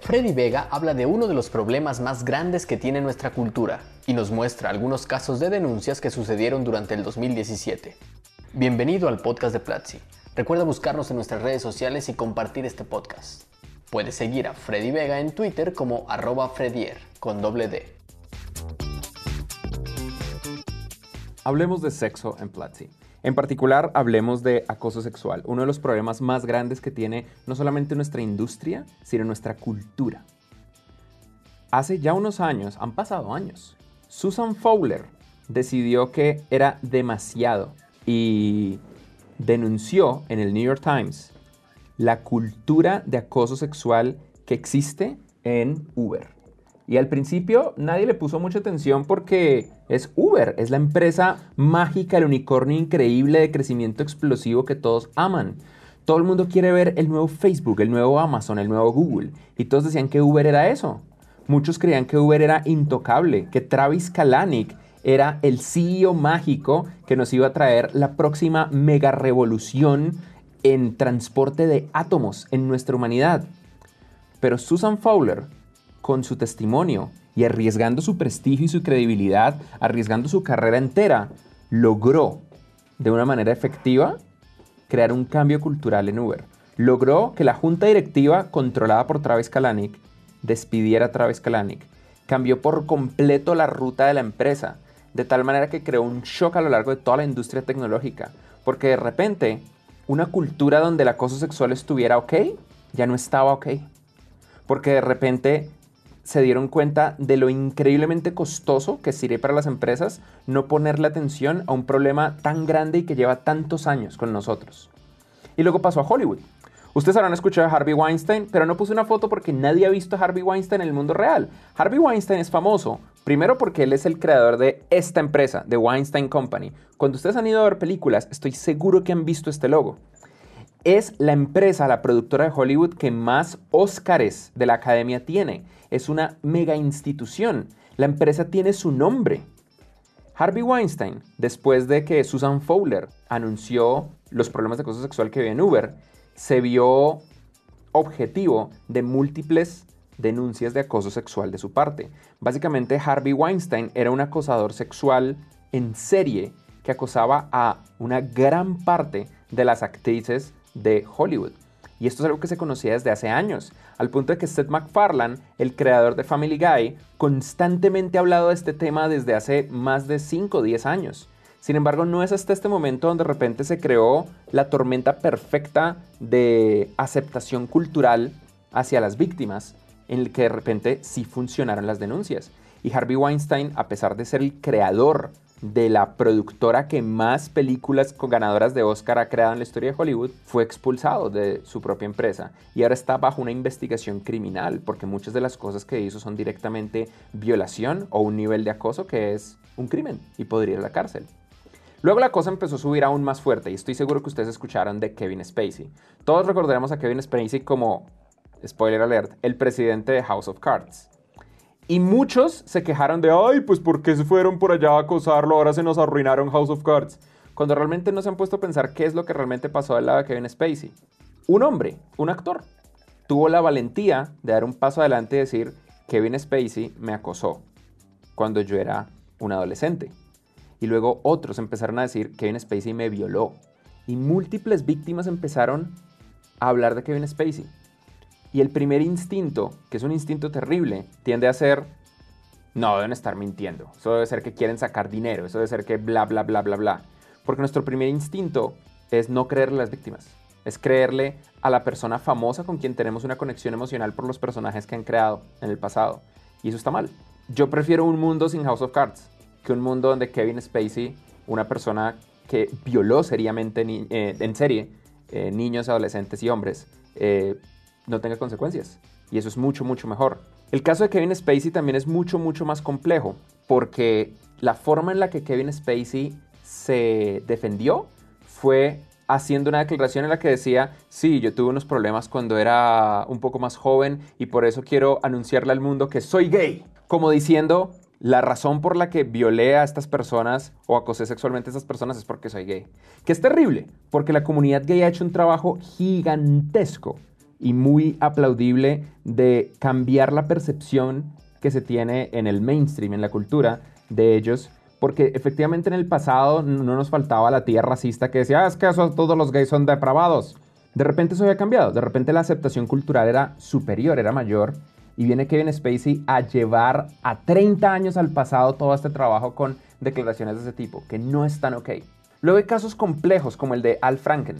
Freddy Vega habla de uno de los problemas más grandes que tiene nuestra cultura y nos muestra algunos casos de denuncias que sucedieron durante el 2017. Bienvenido al podcast de Platzi. Recuerda buscarnos en nuestras redes sociales y compartir este podcast. Puedes seguir a Freddy Vega en Twitter como arroba Fredier con doble D. Hablemos de sexo en Platzi. En particular, hablemos de acoso sexual, uno de los problemas más grandes que tiene no solamente nuestra industria, sino nuestra cultura. Hace ya unos años, han pasado años, Susan Fowler decidió que era demasiado y denunció en el New York Times la cultura de acoso sexual que existe en Uber. Y al principio nadie le puso mucha atención porque es Uber, es la empresa mágica, el unicornio increíble de crecimiento explosivo que todos aman. Todo el mundo quiere ver el nuevo Facebook, el nuevo Amazon, el nuevo Google. Y todos decían que Uber era eso. Muchos creían que Uber era intocable, que Travis Kalanick era el CEO mágico que nos iba a traer la próxima mega revolución en transporte de átomos en nuestra humanidad. Pero Susan Fowler con su testimonio y arriesgando su prestigio y su credibilidad, arriesgando su carrera entera, logró de una manera efectiva crear un cambio cultural en Uber. Logró que la junta directiva controlada por Travis Kalanick despidiera a Travis Kalanick. Cambió por completo la ruta de la empresa, de tal manera que creó un shock a lo largo de toda la industria tecnológica, porque de repente una cultura donde el acoso sexual estuviera ok, ya no estaba ok. Porque de repente se dieron cuenta de lo increíblemente costoso que sería para las empresas no ponerle atención a un problema tan grande y que lleva tantos años con nosotros. Y luego pasó a Hollywood. Ustedes habrán escuchado a Harvey Weinstein, pero no puse una foto porque nadie ha visto a Harvey Weinstein en el mundo real. Harvey Weinstein es famoso, primero porque él es el creador de esta empresa, de Weinstein Company. Cuando ustedes han ido a ver películas, estoy seguro que han visto este logo es la empresa, la productora de Hollywood que más Óscares de la academia tiene. Es una mega institución. La empresa tiene su nombre. Harvey Weinstein, después de que Susan Fowler anunció los problemas de acoso sexual que había en Uber, se vio objetivo de múltiples denuncias de acoso sexual de su parte. Básicamente, Harvey Weinstein era un acosador sexual en serie que acosaba a una gran parte de las actrices de Hollywood. Y esto es algo que se conocía desde hace años, al punto de que Seth MacFarlane, el creador de Family Guy, constantemente ha hablado de este tema desde hace más de 5 o 10 años. Sin embargo, no es hasta este momento donde de repente se creó la tormenta perfecta de aceptación cultural hacia las víctimas, en el que de repente sí funcionaron las denuncias. Y Harvey Weinstein, a pesar de ser el creador de la productora que más películas con ganadoras de Oscar ha creado en la historia de Hollywood, fue expulsado de su propia empresa y ahora está bajo una investigación criminal porque muchas de las cosas que hizo son directamente violación o un nivel de acoso que es un crimen y podría ir a la cárcel. Luego la cosa empezó a subir aún más fuerte y estoy seguro que ustedes escucharon de Kevin Spacey. Todos recordaremos a Kevin Spacey como, spoiler alert, el presidente de House of Cards. Y muchos se quejaron de, ay, pues ¿por qué se fueron por allá a acosarlo? Ahora se nos arruinaron House of Cards. Cuando realmente no se han puesto a pensar qué es lo que realmente pasó al lado de Kevin Spacey. Un hombre, un actor, tuvo la valentía de dar un paso adelante y decir, Kevin Spacey me acosó cuando yo era un adolescente. Y luego otros empezaron a decir, Kevin Spacey me violó. Y múltiples víctimas empezaron a hablar de Kevin Spacey. Y el primer instinto, que es un instinto terrible, tiende a ser, no, deben estar mintiendo. Eso debe ser que quieren sacar dinero, eso debe ser que bla, bla, bla, bla, bla. Porque nuestro primer instinto es no creerle a las víctimas. Es creerle a la persona famosa con quien tenemos una conexión emocional por los personajes que han creado en el pasado. Y eso está mal. Yo prefiero un mundo sin House of Cards que un mundo donde Kevin Spacey, una persona que violó seriamente eh, en serie eh, niños, adolescentes y hombres, eh, no tenga consecuencias. Y eso es mucho, mucho mejor. El caso de Kevin Spacey también es mucho, mucho más complejo, porque la forma en la que Kevin Spacey se defendió fue haciendo una declaración en la que decía, sí, yo tuve unos problemas cuando era un poco más joven y por eso quiero anunciarle al mundo que soy gay. Como diciendo, la razón por la que violé a estas personas o acosé sexualmente a estas personas es porque soy gay. Que es terrible, porque la comunidad gay ha hecho un trabajo gigantesco y muy aplaudible de cambiar la percepción que se tiene en el mainstream, en la cultura de ellos, porque efectivamente en el pasado no nos faltaba la tía racista que decía, ah, es que todos los gays son depravados. De repente eso había cambiado, de repente la aceptación cultural era superior, era mayor, y viene Kevin Spacey a llevar a 30 años al pasado todo este trabajo con declaraciones de ese tipo, que no están ok. Luego hay casos complejos como el de Al Franken.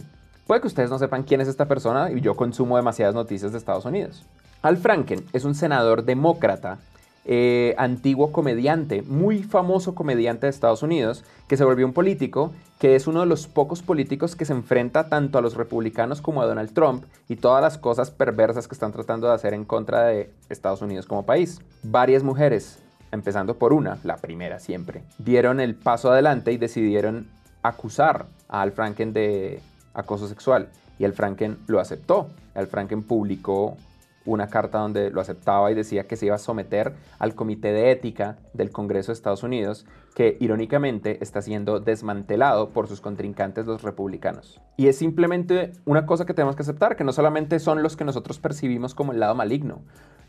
Puede que ustedes no sepan quién es esta persona y yo consumo demasiadas noticias de Estados Unidos. Al Franken es un senador demócrata eh, antiguo comediante, muy famoso comediante de Estados Unidos, que se volvió un político, que es uno de los pocos políticos que se enfrenta tanto a los republicanos como a Donald Trump y todas las cosas perversas que están tratando de hacer en contra de Estados Unidos como país. Varias mujeres, empezando por una, la primera siempre, dieron el paso adelante y decidieron acusar a Al Franken de acoso sexual. Y Al Franken lo aceptó. Al Franken publicó una carta donde lo aceptaba y decía que se iba a someter al Comité de Ética del Congreso de Estados Unidos, que irónicamente está siendo desmantelado por sus contrincantes los republicanos. Y es simplemente una cosa que tenemos que aceptar, que no solamente son los que nosotros percibimos como el lado maligno.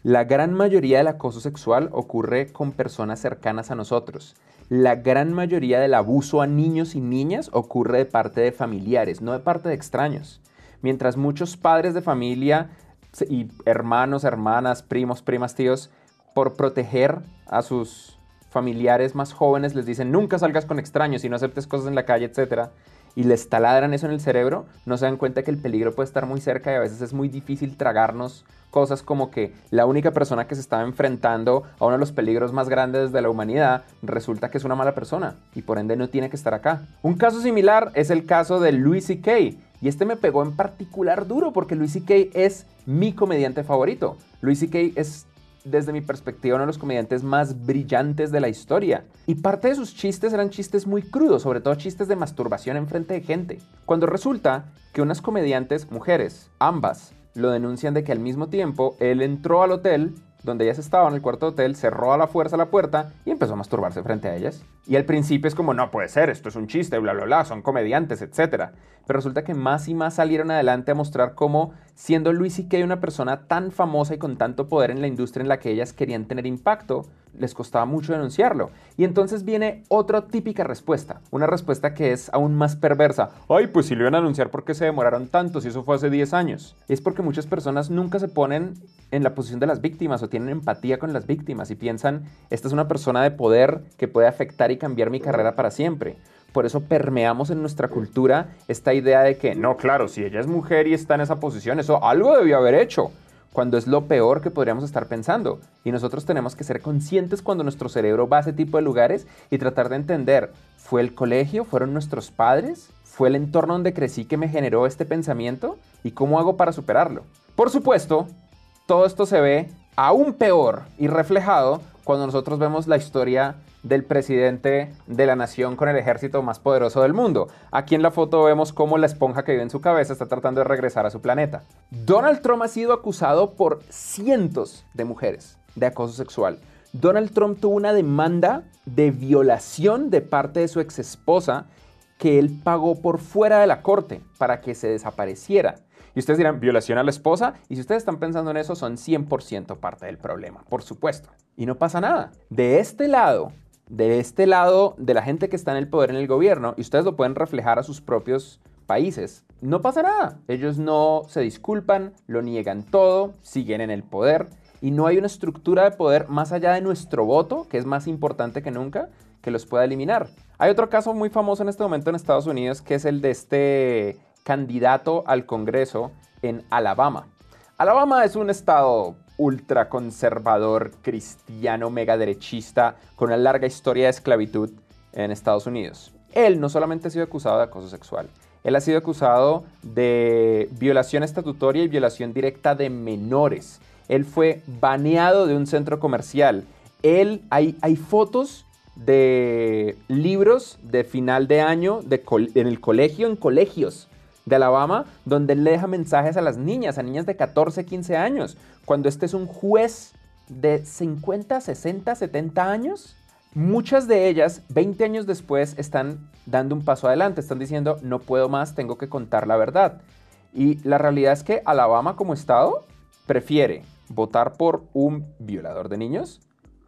La gran mayoría del acoso sexual ocurre con personas cercanas a nosotros. La gran mayoría del abuso a niños y niñas ocurre de parte de familiares, no de parte de extraños. Mientras muchos padres de familia y hermanos, hermanas, primos, primas, tíos, por proteger a sus familiares más jóvenes, les dicen nunca salgas con extraños y no aceptes cosas en la calle, etc. Y les taladran eso en el cerebro, no se dan cuenta que el peligro puede estar muy cerca y a veces es muy difícil tragarnos cosas como que la única persona que se estaba enfrentando a uno de los peligros más grandes de la humanidad resulta que es una mala persona y por ende no tiene que estar acá. Un caso similar es el caso de Louis C.K., y este me pegó en particular duro porque Louis C.K. es mi comediante favorito. Louis C.K. es, desde mi perspectiva, uno de los comediantes más brillantes de la historia. Y parte de sus chistes eran chistes muy crudos, sobre todo chistes de masturbación en frente de gente. Cuando resulta que unas comediantes, mujeres, ambas, lo denuncian de que al mismo tiempo él entró al hotel donde ellas estaban el cuarto de hotel, cerró a la fuerza la puerta y empezó a masturbarse frente a ellas. Y al principio es como, no puede ser, esto es un chiste, bla, bla, bla, son comediantes, etc. Pero resulta que más y más salieron adelante a mostrar cómo, siendo Luis Kay una persona tan famosa y con tanto poder en la industria en la que ellas querían tener impacto, les costaba mucho denunciarlo. Y entonces viene otra típica respuesta, una respuesta que es aún más perversa. Ay, pues si lo iban a anunciar, ¿por qué se demoraron tanto si eso fue hace 10 años? Es porque muchas personas nunca se ponen en la posición de las víctimas o tienen empatía con las víctimas y piensan, esta es una persona de poder que puede afectar y cambiar mi carrera para siempre. Por eso permeamos en nuestra cultura esta idea de que, no, claro, si ella es mujer y está en esa posición, eso algo debió haber hecho cuando es lo peor que podríamos estar pensando. Y nosotros tenemos que ser conscientes cuando nuestro cerebro va a ese tipo de lugares y tratar de entender, ¿fue el colegio? ¿Fueron nuestros padres? ¿Fue el entorno donde crecí que me generó este pensamiento? ¿Y cómo hago para superarlo? Por supuesto, todo esto se ve aún peor y reflejado cuando nosotros vemos la historia del presidente de la nación con el ejército más poderoso del mundo. Aquí en la foto vemos cómo la esponja que vive en su cabeza está tratando de regresar a su planeta. Donald Trump ha sido acusado por cientos de mujeres de acoso sexual. Donald Trump tuvo una demanda de violación de parte de su ex esposa que él pagó por fuera de la corte para que se desapareciera. Y ustedes dirán, violación a la esposa. Y si ustedes están pensando en eso, son 100% parte del problema, por supuesto. Y no pasa nada. De este lado, de este lado de la gente que está en el poder en el gobierno, y ustedes lo pueden reflejar a sus propios países, no pasa nada. Ellos no se disculpan, lo niegan todo, siguen en el poder y no hay una estructura de poder más allá de nuestro voto, que es más importante que nunca, que los pueda eliminar. Hay otro caso muy famoso en este momento en Estados Unidos, que es el de este candidato al Congreso en Alabama. Alabama es un estado ultraconservador, cristiano, megaderechista, con una larga historia de esclavitud en Estados Unidos. Él no solamente ha sido acusado de acoso sexual, él ha sido acusado de violación estatutoria y violación directa de menores. Él fue baneado de un centro comercial. Él, hay, hay fotos de libros de final de año en el colegio, en colegios, de Alabama, donde le deja mensajes a las niñas, a niñas de 14, 15 años, cuando este es un juez de 50, 60, 70 años. Muchas de ellas, 20 años después, están dando un paso adelante, están diciendo, no puedo más, tengo que contar la verdad. Y la realidad es que Alabama como estado prefiere votar por un violador de niños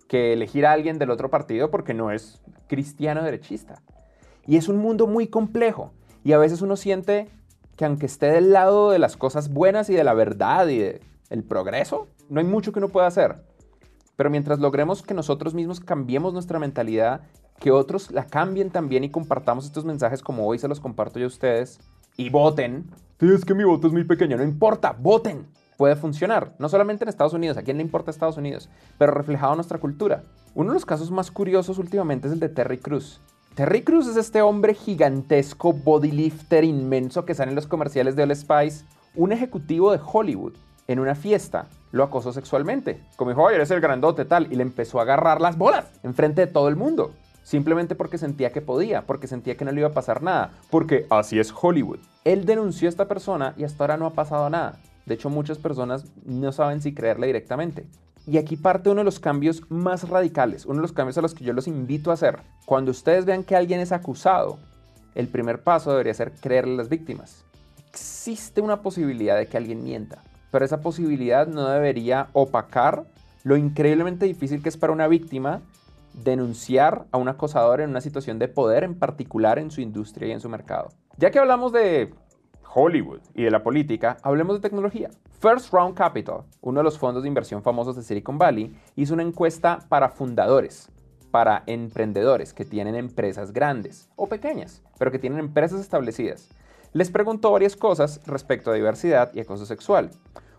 que elegir a alguien del otro partido porque no es cristiano derechista. Y es un mundo muy complejo. Y a veces uno siente que aunque esté del lado de las cosas buenas y de la verdad y del progreso, no hay mucho que uno pueda hacer. Pero mientras logremos que nosotros mismos cambiemos nuestra mentalidad, que otros la cambien también y compartamos estos mensajes como hoy se los comparto yo a ustedes, y voten. Sí, es que mi voto es muy pequeño, no importa, voten. Puede funcionar, no solamente en Estados Unidos, a quién le importa Estados Unidos, pero reflejado en nuestra cultura. Uno de los casos más curiosos últimamente es el de Terry Cruz. Terry Cruz es este hombre gigantesco, bodylifter inmenso que sale en los comerciales de All Spice, un ejecutivo de Hollywood. En una fiesta lo acosó sexualmente. Como dijo, oye, eres el grandote tal, y le empezó a agarrar las bolas enfrente de todo el mundo. Simplemente porque sentía que podía, porque sentía que no le iba a pasar nada, porque así es Hollywood. Él denunció a esta persona y hasta ahora no ha pasado nada. De hecho, muchas personas no saben si creerle directamente. Y aquí parte uno de los cambios más radicales, uno de los cambios a los que yo los invito a hacer. Cuando ustedes vean que alguien es acusado, el primer paso debería ser creerle a las víctimas. Existe una posibilidad de que alguien mienta, pero esa posibilidad no debería opacar lo increíblemente difícil que es para una víctima denunciar a un acosador en una situación de poder, en particular en su industria y en su mercado. Ya que hablamos de Hollywood y de la política, hablemos de tecnología. First Round Capital, uno de los fondos de inversión famosos de Silicon Valley, hizo una encuesta para fundadores, para emprendedores que tienen empresas grandes o pequeñas, pero que tienen empresas establecidas. Les preguntó varias cosas respecto a diversidad y acoso sexual.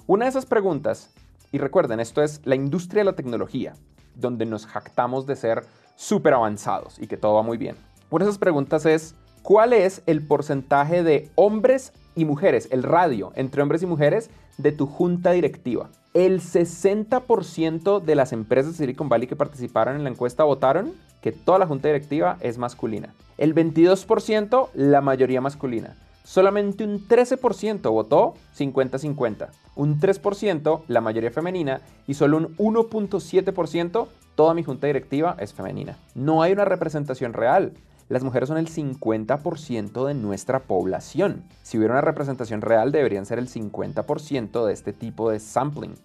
Una de esas preguntas, y recuerden, esto es la industria de la tecnología, donde nos jactamos de ser súper avanzados y que todo va muy bien. Una de esas preguntas es, ¿cuál es el porcentaje de hombres y mujeres, el radio entre hombres y mujeres de tu junta directiva? El 60% de las empresas de Silicon Valley que participaron en la encuesta votaron que toda la junta directiva es masculina. El 22% la mayoría masculina. Solamente un 13% votó 50-50, un 3% la mayoría femenina y solo un 1.7% toda mi junta directiva es femenina. No hay una representación real. Las mujeres son el 50% de nuestra población. Si hubiera una representación real, deberían ser el 50% de este tipo de sampling.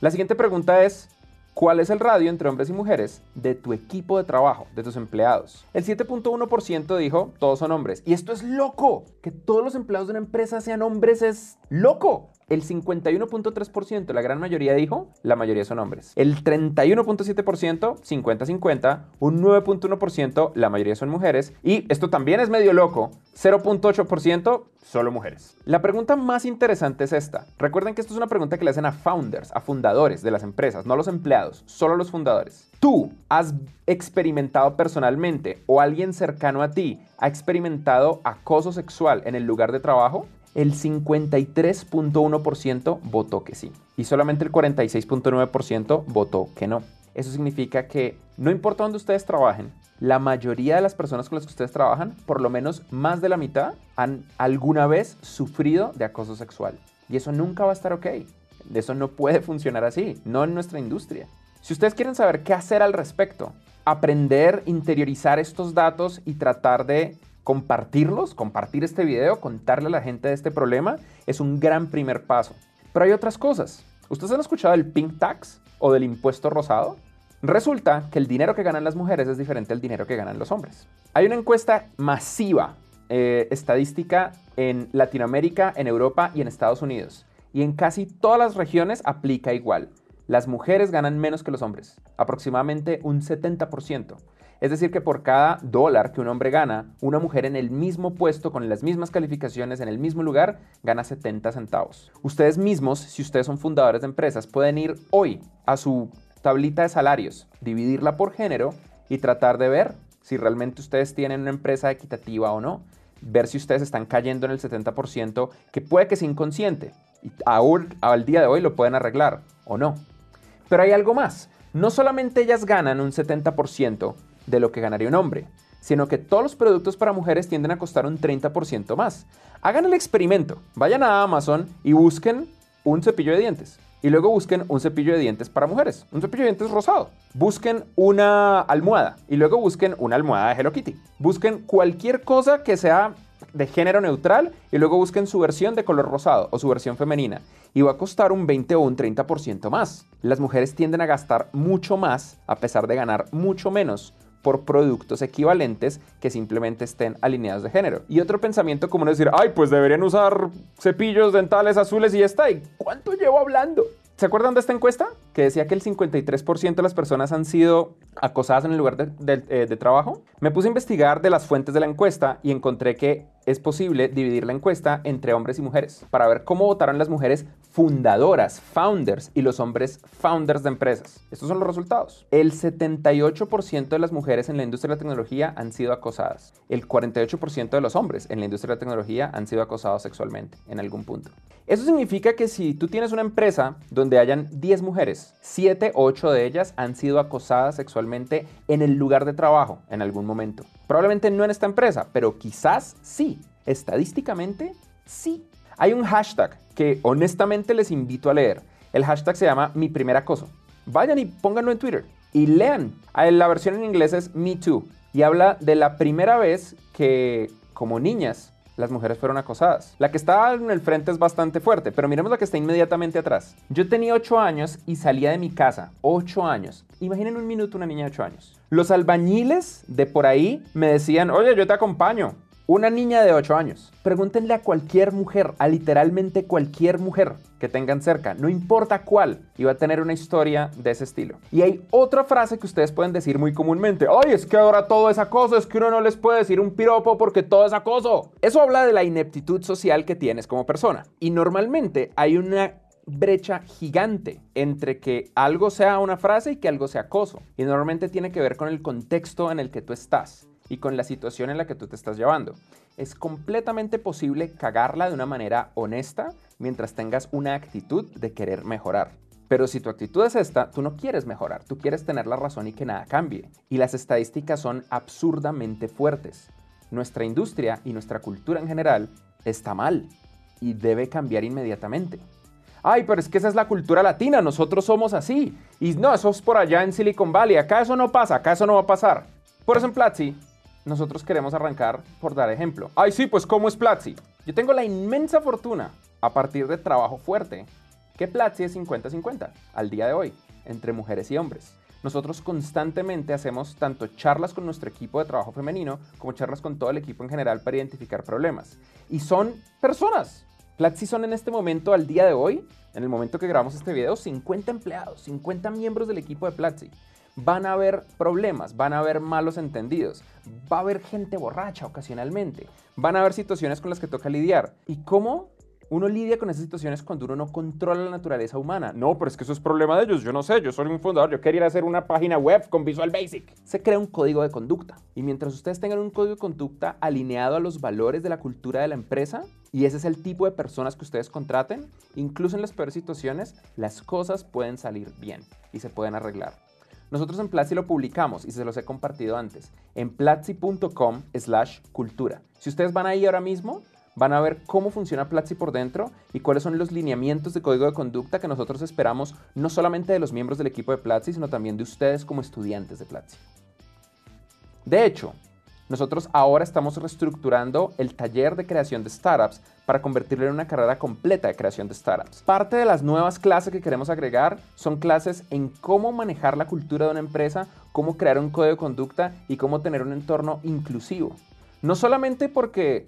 La siguiente pregunta es, ¿Cuál es el radio entre hombres y mujeres de tu equipo de trabajo, de tus empleados? El 7.1% dijo, todos son hombres. Y esto es loco. Que todos los empleados de una empresa sean hombres es loco. El 51.3%, la gran mayoría dijo, la mayoría son hombres. El 31.7%, 50-50. Un 9.1%, la mayoría son mujeres. Y esto también es medio loco, 0.8%, solo mujeres. La pregunta más interesante es esta. Recuerden que esto es una pregunta que le hacen a founders, a fundadores de las empresas, no a los empleados, solo a los fundadores. ¿Tú has experimentado personalmente o alguien cercano a ti ha experimentado acoso sexual en el lugar de trabajo? El 53.1% votó que sí y solamente el 46.9% votó que no. Eso significa que no importa dónde ustedes trabajen, la mayoría de las personas con las que ustedes trabajan, por lo menos más de la mitad, han alguna vez sufrido de acoso sexual. Y eso nunca va a estar ok. Eso no puede funcionar así, no en nuestra industria. Si ustedes quieren saber qué hacer al respecto, aprender, interiorizar estos datos y tratar de compartirlos, compartir este video, contarle a la gente de este problema, es un gran primer paso. Pero hay otras cosas. ¿Ustedes han escuchado del pink tax o del impuesto rosado? Resulta que el dinero que ganan las mujeres es diferente al dinero que ganan los hombres. Hay una encuesta masiva eh, estadística en Latinoamérica, en Europa y en Estados Unidos. Y en casi todas las regiones aplica igual. Las mujeres ganan menos que los hombres, aproximadamente un 70%. Es decir, que por cada dólar que un hombre gana, una mujer en el mismo puesto, con las mismas calificaciones, en el mismo lugar, gana 70 centavos. Ustedes mismos, si ustedes son fundadores de empresas, pueden ir hoy a su tablita de salarios, dividirla por género y tratar de ver si realmente ustedes tienen una empresa equitativa o no. Ver si ustedes están cayendo en el 70%, que puede que sea inconsciente. Y aún al día de hoy lo pueden arreglar o no. Pero hay algo más. No solamente ellas ganan un 70%, de lo que ganaría un hombre, sino que todos los productos para mujeres tienden a costar un 30% más. Hagan el experimento, vayan a Amazon y busquen un cepillo de dientes. Y luego busquen un cepillo de dientes para mujeres, un cepillo de dientes rosado. Busquen una almohada y luego busquen una almohada de Hello Kitty. Busquen cualquier cosa que sea de género neutral y luego busquen su versión de color rosado o su versión femenina. Y va a costar un 20 o un 30% más. Las mujeres tienden a gastar mucho más a pesar de ganar mucho menos por productos equivalentes que simplemente estén alineados de género. Y otro pensamiento como decir, ay, pues deberían usar cepillos dentales azules y ya está. ¿Y cuánto llevo hablando? ¿Se acuerdan de esta encuesta? Que decía que el 53% de las personas han sido acosadas en el lugar eh, de, trabajo. Me puse a investigar de las fuentes de la encuesta y encontré que es posible dividir la encuesta entre hombres y mujeres para ver cómo votaron las mujeres fundadoras, founders, y los hombres founders de empresas. Estos son los resultados. El 78% de las mujeres en la industria de la tecnología han sido acosadas. El 48% de los hombres en la industria de la tecnología han sido acosados sexualmente en algún punto. Eso significa que si tú tienes una empresa donde hayan 10 mujeres, 7 o 8 de ellas han sido acosadas sexualmente en el lugar de trabajo en algún momento. Probablemente no en esta empresa, pero quizás sí. Estadísticamente, sí. Hay un hashtag que honestamente les invito a leer. El hashtag se llama mi primer acoso. Vayan y pónganlo en Twitter y lean. Ah, la versión en inglés es Me Too y habla de la primera vez que como niñas las mujeres fueron acosadas. La que está en el frente es bastante fuerte, pero miremos la que está inmediatamente atrás. Yo tenía 8 años y salía de mi casa. 8 años. Imaginen un minuto una niña de 8 años. Los albañiles de por ahí me decían, oye, yo te acompaño. Una niña de 8 años. Pregúntenle a cualquier mujer, a literalmente cualquier mujer que tengan cerca, no importa cuál, y va a tener una historia de ese estilo. Y hay otra frase que ustedes pueden decir muy comúnmente, ay, es que ahora todo es acoso, es que uno no les puede decir un piropo porque todo es acoso. Eso habla de la ineptitud social que tienes como persona. Y normalmente hay una brecha gigante entre que algo sea una frase y que algo sea acoso. Y normalmente tiene que ver con el contexto en el que tú estás y con la situación en la que tú te estás llevando. Es completamente posible cagarla de una manera honesta mientras tengas una actitud de querer mejorar. Pero si tu actitud es esta, tú no quieres mejorar, tú quieres tener la razón y que nada cambie. Y las estadísticas son absurdamente fuertes. Nuestra industria y nuestra cultura en general está mal y debe cambiar inmediatamente. Ay, pero es que esa es la cultura latina, nosotros somos así. Y no, eso es por allá en Silicon Valley, acá eso no pasa, acá eso no va a pasar. Por eso en Platzi nosotros queremos arrancar por dar ejemplo. Ay, sí, pues ¿cómo es Platzi? Yo tengo la inmensa fortuna, a partir de trabajo fuerte, que Platzi es 50-50 al día de hoy, entre mujeres y hombres. Nosotros constantemente hacemos tanto charlas con nuestro equipo de trabajo femenino como charlas con todo el equipo en general para identificar problemas. Y son personas. Platzi son en este momento, al día de hoy, en el momento que grabamos este video, 50 empleados, 50 miembros del equipo de Platzi van a haber problemas, van a haber malos entendidos, va a haber gente borracha ocasionalmente, van a haber situaciones con las que toca lidiar. ¿Y cómo uno lidia con esas situaciones cuando uno no controla la naturaleza humana. No, pero es que eso es problema de ellos. Yo no sé, yo soy un fundador, yo quería hacer una página web con Visual Basic. Se crea un código de conducta. Y mientras ustedes tengan un código de conducta alineado a los valores de la cultura de la empresa, y ese es el tipo de personas que ustedes contraten, incluso en las peores situaciones, las cosas pueden salir bien y se pueden arreglar. Nosotros en Platzi lo publicamos y se los he compartido antes, en platzi.com slash cultura. Si ustedes van ahí ahora mismo, van a ver cómo funciona Platzi por dentro y cuáles son los lineamientos de código de conducta que nosotros esperamos no solamente de los miembros del equipo de Platzi, sino también de ustedes como estudiantes de Platzi. De hecho, nosotros ahora estamos reestructurando el taller de creación de startups para convertirlo en una carrera completa de creación de startups. Parte de las nuevas clases que queremos agregar son clases en cómo manejar la cultura de una empresa, cómo crear un código de conducta y cómo tener un entorno inclusivo. No solamente porque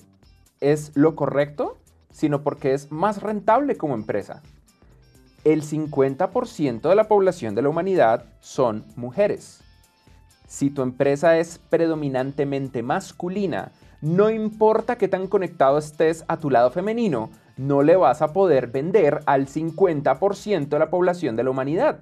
es lo correcto, sino porque es más rentable como empresa. El 50% de la población de la humanidad son mujeres. Si tu empresa es predominantemente masculina, no importa qué tan conectado estés a tu lado femenino, no le vas a poder vender al 50% de la población de la humanidad.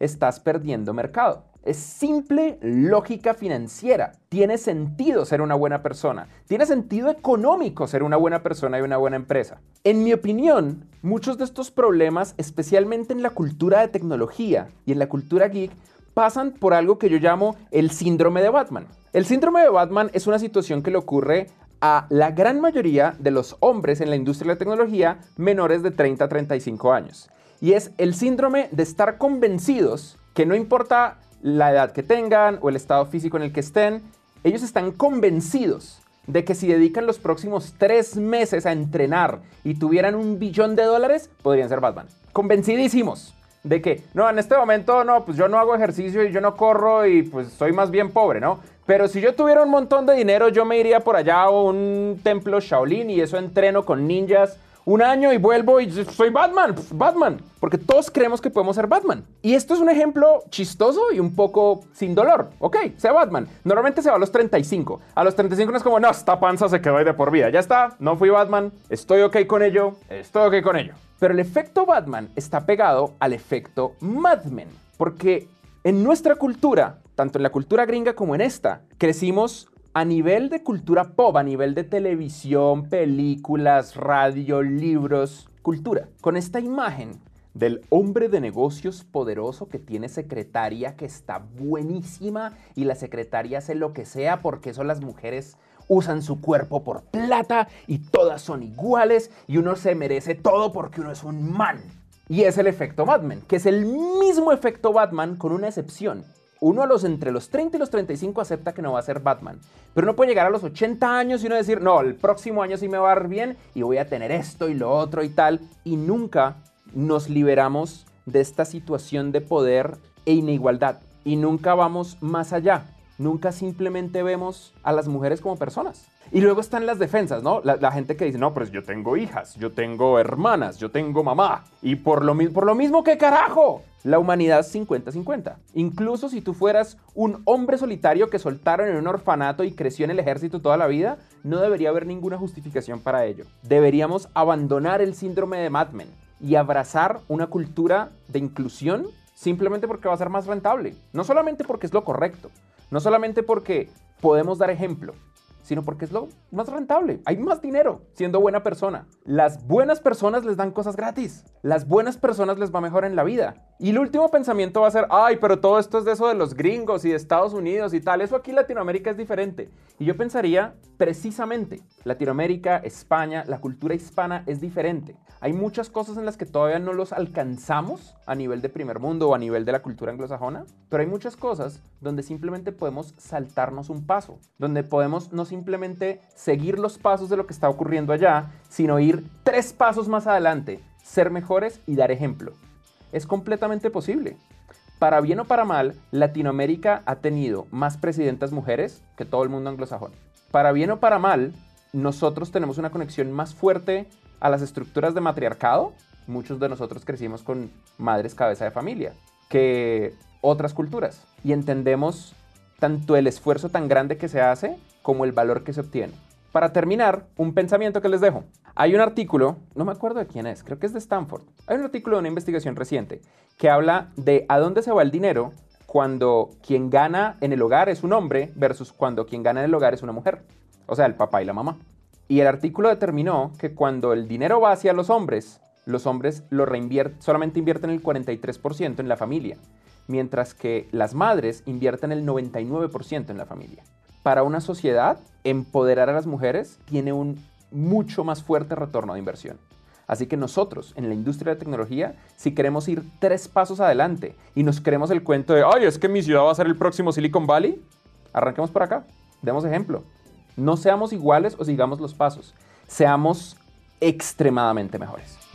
Estás perdiendo mercado. Es simple lógica financiera. Tiene sentido ser una buena persona. Tiene sentido económico ser una buena persona y una buena empresa. En mi opinión, muchos de estos problemas, especialmente en la cultura de tecnología y en la cultura geek, pasan por algo que yo llamo el síndrome de Batman. El síndrome de Batman es una situación que le ocurre a la gran mayoría de los hombres en la industria de la tecnología menores de 30 a 35 años. Y es el síndrome de estar convencidos que no importa la edad que tengan o el estado físico en el que estén, ellos están convencidos de que si dedican los próximos tres meses a entrenar y tuvieran un billón de dólares, podrían ser Batman. Convencidísimos de que, no, en este momento, no, pues yo no hago ejercicio y yo no corro y pues soy más bien pobre, ¿no? Pero si yo tuviera un montón de dinero, yo me iría por allá a un templo Shaolin y eso entreno con ninjas un año y vuelvo y soy Batman, Batman, porque todos creemos que podemos ser Batman. Y esto es un ejemplo chistoso y un poco sin dolor. Ok, sea Batman. Normalmente se va a los 35. A los 35 no es como, no, esta panza se quedó ahí de por vida. Ya está, no fui Batman, estoy ok con ello, estoy ok con ello. Pero el efecto Batman está pegado al efecto Mad Men, porque en nuestra cultura, tanto en la cultura gringa como en esta, crecimos a nivel de cultura pop, a nivel de televisión, películas, radio, libros, cultura, con esta imagen del hombre de negocios poderoso que tiene secretaria que está buenísima y la secretaria hace lo que sea porque son las mujeres usan su cuerpo por plata y todas son iguales y uno se merece todo porque uno es un man. Y es el efecto Batman, que es el mismo efecto Batman con una excepción uno a los entre los 30 y los 35 acepta que no va a ser Batman, pero no puede llegar a los 80 años y uno decir, no, el próximo año sí me va a dar bien y voy a tener esto y lo otro y tal, y nunca nos liberamos de esta situación de poder e inigualdad y nunca vamos más allá. Nunca simplemente vemos a las mujeres como personas. Y luego están las defensas, ¿no? La, gente que dice, no, pues yo tengo hijas, yo tengo hermanas, yo tengo mamá. Y por lo, por lo mismo, ¿qué carajo? La humanidad es 50-50. Incluso si tú fueras un hombre solitario que soltaron en un orfanato y creció en el ejército toda la vida, no debería haber ninguna justificación para ello. Deberíamos abandonar el síndrome de Mad Men y abrazar una cultura de inclusión simplemente porque va a ser más rentable. No solamente porque es lo correcto, no solamente porque podemos dar ejemplo, sino porque es lo más rentable. Hay más dinero siendo buena persona. Las buenas personas les dan cosas gratis. Las buenas personas les va mejor en la vida. Y el último pensamiento va a ser, ay, pero todo esto es de eso de los gringos y de Estados Unidos y tal. Eso aquí en Latinoamérica es diferente. Y yo pensaría, precisamente, Latinoamérica, España, la cultura hispana es diferente. Hay muchas cosas en las que todavía no los alcanzamos a nivel de primer mundo o a nivel de la cultura anglosajona, pero hay muchas cosas donde simplemente podemos saltarnos un paso, donde podemos no simplemente seguir los pasos de lo que está ocurriendo allá, sino ir tres pasos más adelante, ser mejores y dar ejemplo. Es completamente posible. Para bien o para mal, Latinoamérica ha tenido más presidentas mujeres que todo el mundo anglosajón. Para bien o para mal, nosotros tenemos una conexión más fuerte a las estructuras de matriarcado. Muchos de nosotros crecimos con madres cabeza de familia que otras culturas y entendemos tanto el esfuerzo tan grande que se hace como el valor que se obtiene. Para terminar, un pensamiento que les dejo. Hay un artículo, no me acuerdo de quién es, creo que es de Stanford. Hay un artículo de una investigación reciente que habla de a dónde se va el dinero cuando quien gana en el hogar es un hombre versus cuando quien gana en el hogar es una mujer. O sea, el papá y la mamá. Y el artículo determinó que cuando el dinero va hacia los hombres, los hombres lo solamente invierten el 43% en la familia, mientras que las madres invierten el 99% en la familia. Para una sociedad, empoderar a las mujeres tiene un mucho más fuerte retorno de inversión. Así que nosotros, en la industria de tecnología, si queremos ir tres pasos adelante y nos creemos el cuento de, ay, es que mi ciudad va a ser el próximo Silicon Valley, arranquemos por acá, demos ejemplo. No seamos iguales o sigamos los pasos, seamos extremadamente mejores.